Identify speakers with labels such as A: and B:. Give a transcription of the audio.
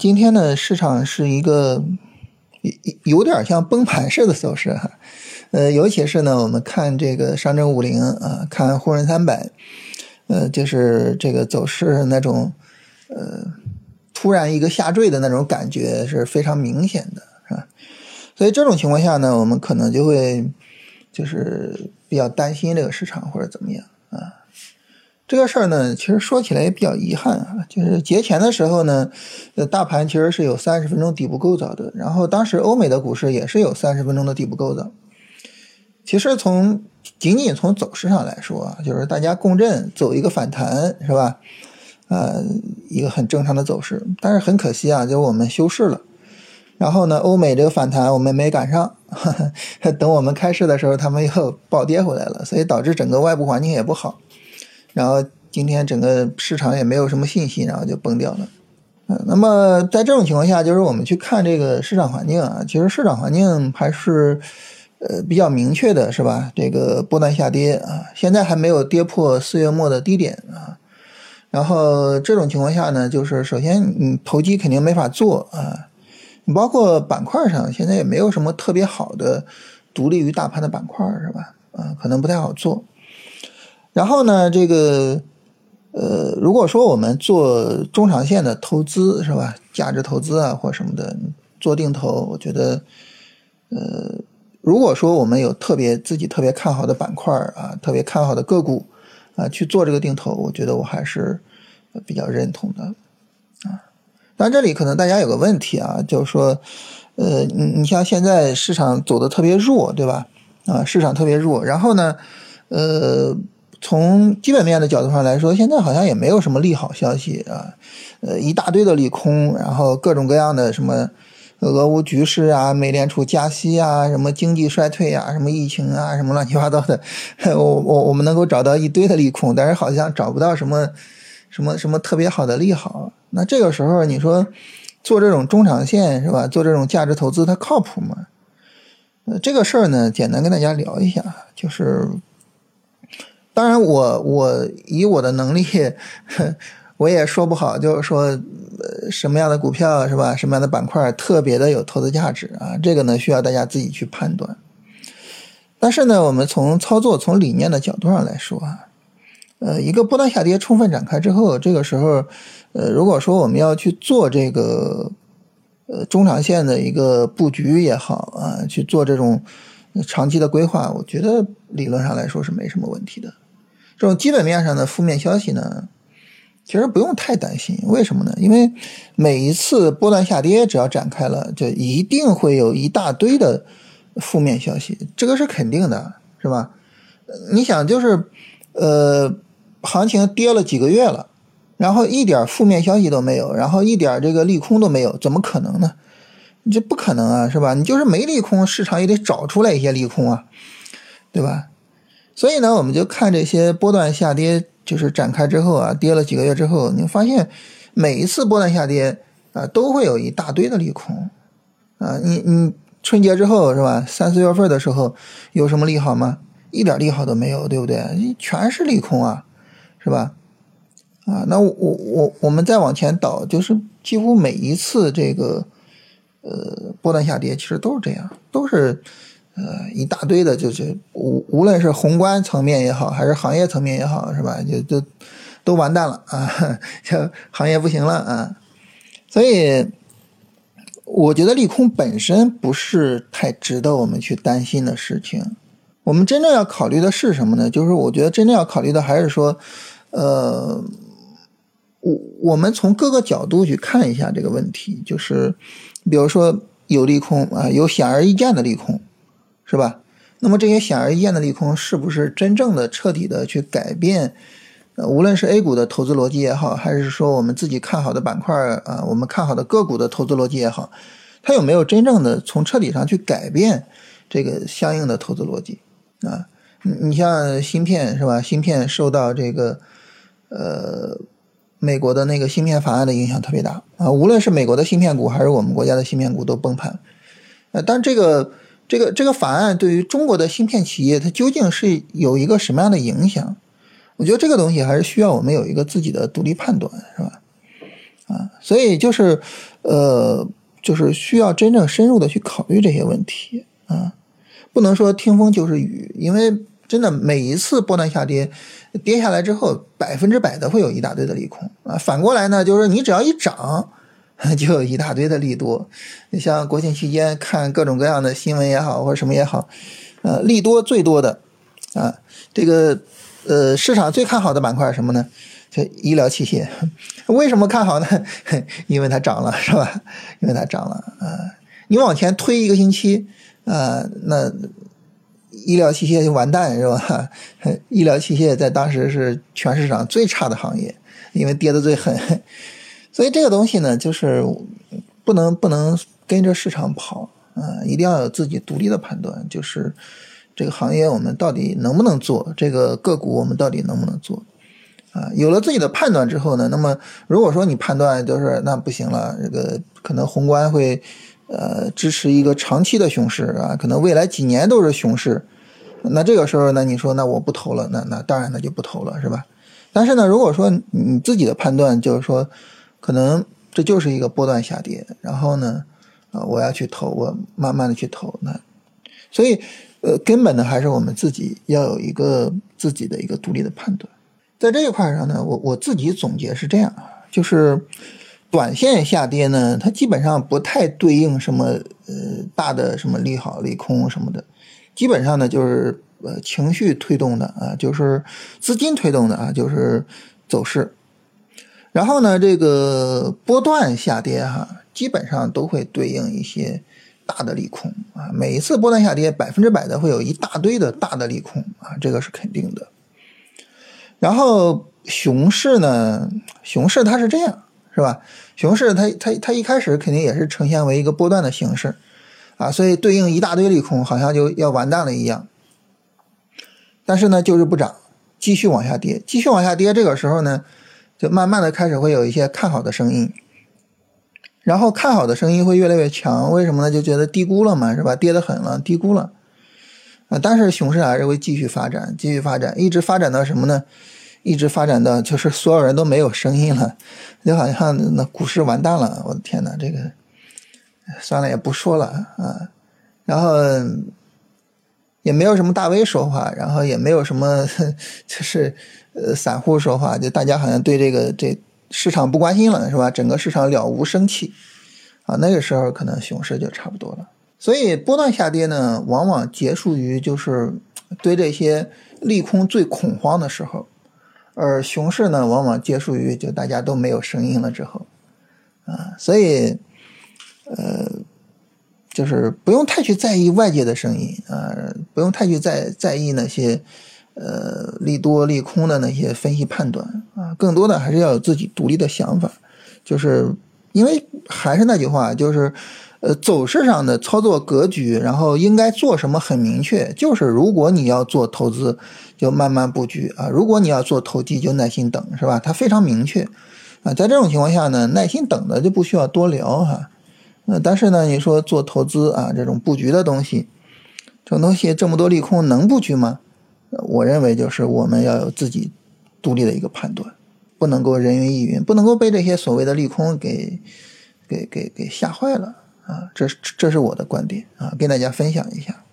A: 今天呢，市场是一个有有点像崩盘式的走势哈，呃，尤其是呢，我们看这个上证五零啊，看沪深三百，呃，就是这个走势那种呃突然一个下坠的那种感觉是非常明显的，是吧？所以这种情况下呢，我们可能就会就是比较担心这个市场或者怎么样啊。这个事儿呢，其实说起来也比较遗憾啊，就是节前的时候呢，呃，大盘其实是有三十分钟底部构造的，然后当时欧美的股市也是有三十分钟的底部构造。其实从仅仅从走势上来说啊，就是大家共振走一个反弹是吧？呃，一个很正常的走势。但是很可惜啊，就我们休市了。然后呢，欧美这个反弹我们没赶上，等我们开市的时候，他们又暴跌回来了，所以导致整个外部环境也不好。然后今天整个市场也没有什么信心，然后就崩掉了。嗯，那么在这种情况下，就是我们去看这个市场环境啊，其实市场环境还是呃比较明确的，是吧？这个波段下跌啊，现在还没有跌破四月末的低点啊。然后这种情况下呢，就是首先你投机肯定没法做啊，你包括板块上现在也没有什么特别好的独立于大盘的板块，是吧？啊，可能不太好做。然后呢，这个，呃，如果说我们做中长线的投资是吧，价值投资啊或什么的，做定投，我觉得，呃，如果说我们有特别自己特别看好的板块啊，特别看好的个股啊，去做这个定投，我觉得我还是比较认同的啊。但这里可能大家有个问题啊，就是说，呃，你你像现在市场走的特别弱，对吧？啊，市场特别弱，然后呢，呃。从基本面的角度上来说，现在好像也没有什么利好消息啊，呃，一大堆的利空，然后各种各样的什么俄乌局势啊、美联储加息啊、什么经济衰退啊、什么疫情啊、什么乱七八糟的，我我我们能够找到一堆的利空，但是好像找不到什么什么什么特别好的利好。那这个时候你说做这种中长线是吧？做这种价值投资它靠谱吗？呃，这个事儿呢，简单跟大家聊一下，就是。当然，我我以我的能力，我也说不好，就是说，什么样的股票是吧？什么样的板块特别的有投资价值啊？这个呢，需要大家自己去判断。但是呢，我们从操作、从理念的角度上来说啊，呃，一个波段下跌充分展开之后，这个时候，呃，如果说我们要去做这个，呃，中长线的一个布局也好啊，去做这种长期的规划，我觉得理论上来说是没什么问题的。这种基本面上的负面消息呢，其实不用太担心。为什么呢？因为每一次波段下跌，只要展开了，就一定会有一大堆的负面消息，这个是肯定的，是吧？你想，就是呃，行情跌了几个月了，然后一点负面消息都没有，然后一点这个利空都没有，怎么可能呢？这不可能啊，是吧？你就是没利空，市场也得找出来一些利空啊，对吧？所以呢，我们就看这些波段下跌，就是展开之后啊，跌了几个月之后，你发现每一次波段下跌啊，都会有一大堆的利空啊。你你春节之后是吧？三四月份的时候有什么利好吗？一点利好都没有，对不对？全是利空啊，是吧？啊，那我我我们再往前倒，就是几乎每一次这个呃波段下跌，其实都是这样，都是。呃，一大堆的，就是无无论是宏观层面也好，还是行业层面也好，是吧？就就都完蛋了啊，就行业不行了啊。所以，我觉得利空本身不是太值得我们去担心的事情。我们真正要考虑的是什么呢？就是我觉得真正要考虑的还是说，呃，我我们从各个角度去看一下这个问题，就是比如说有利空啊，有显而易见的利空。是吧？那么这些显而易见的利空，是不是真正的彻底的去改变？呃，无论是 A 股的投资逻辑也好，还是说我们自己看好的板块啊，我们看好的个股的投资逻辑也好，它有没有真正的从彻底上去改变这个相应的投资逻辑啊？你你像芯片是吧？芯片受到这个呃美国的那个芯片法案的影响特别大啊，无论是美国的芯片股还是我们国家的芯片股都崩盘。呃，但这个。这个这个法案对于中国的芯片企业，它究竟是有一个什么样的影响？我觉得这个东西还是需要我们有一个自己的独立判断，是吧？啊，所以就是呃，就是需要真正深入的去考虑这些问题啊，不能说听风就是雨，因为真的每一次波段下跌，跌下来之后，百分之百的会有一大堆的利空啊。反过来呢，就是你只要一涨，就有一大堆的利多。你像国庆期间看各种各样的新闻也好，或者什么也好，呃，利多最多的啊，这个呃市场最看好的板块是什么呢？就医疗器械，为什么看好呢？因为它涨了，是吧？因为它涨了啊！你往前推一个星期啊，那医疗器械就完蛋，是吧？医疗器械在当时是全市场最差的行业，因为跌的最狠。所以这个东西呢，就是不能不能跟着市场跑啊，一定要有自己独立的判断，就是这个行业我们到底能不能做，这个个股我们到底能不能做。啊，有了自己的判断之后呢，那么如果说你判断就是那不行了，这个可能宏观会呃支持一个长期的熊市啊，可能未来几年都是熊市，那这个时候呢，你说那我不投了，那那当然那就不投了，是吧？但是呢，如果说你自己的判断就是说，可能这就是一个波段下跌，然后呢，啊，我要去投，我慢慢的去投，那所以呃，根本的还是我们自己要有一个自己的一个独立的判断。在这一块上呢，我我自己总结是这样啊，就是短线下跌呢，它基本上不太对应什么呃大的什么利好利空什么的，基本上呢就是呃情绪推动的啊，就是资金推动的啊，就是走势。然后呢，这个波段下跌哈，基本上都会对应一些大的利空啊，每一次波段下跌，百分之百的会有一大堆的大的利空啊，这个是肯定的。然后熊市呢？熊市它是这样，是吧？熊市它它它一开始肯定也是呈现为一个波段的形式，啊，所以对应一大堆利空，好像就要完蛋了一样。但是呢，就是不涨，继续往下跌，继续往下跌。这个时候呢，就慢慢的开始会有一些看好的声音，然后看好的声音会越来越强。为什么呢？就觉得低估了嘛，是吧？跌得很了，低估了。啊，但是熊市还是会继续发展，继续发展，一直发展到什么呢？一直发展到就是所有人都没有声音了，就好像那股市完蛋了。我的天哪，这个算了，也不说了啊。然后也没有什么大 V 说话，然后也没有什么 就是散户说话，就大家好像对这个这市场不关心了，是吧？整个市场了无生气啊。那个时候可能熊市就差不多了。所以波段下跌呢，往往结束于就是对这些利空最恐慌的时候，而熊市呢，往往结束于就大家都没有声音了之后，啊，所以呃，就是不用太去在意外界的声音啊，不用太去在在意那些呃利多利空的那些分析判断啊，更多的还是要有自己独立的想法，就是因为还是那句话，就是。呃，走势上的操作格局，然后应该做什么很明确，就是如果你要做投资，就慢慢布局啊；如果你要做投机，就耐心等，是吧？它非常明确啊。在这种情况下呢，耐心等的就不需要多聊哈。呃，但是呢，你说做投资啊，这种布局的东西，这种东西这么多利空能布局吗？我认为就是我们要有自己独立的一个判断，不能够人云亦云，不能够被这些所谓的利空给给给给吓坏了。啊，这是这是我的观点啊，跟大家分享一下。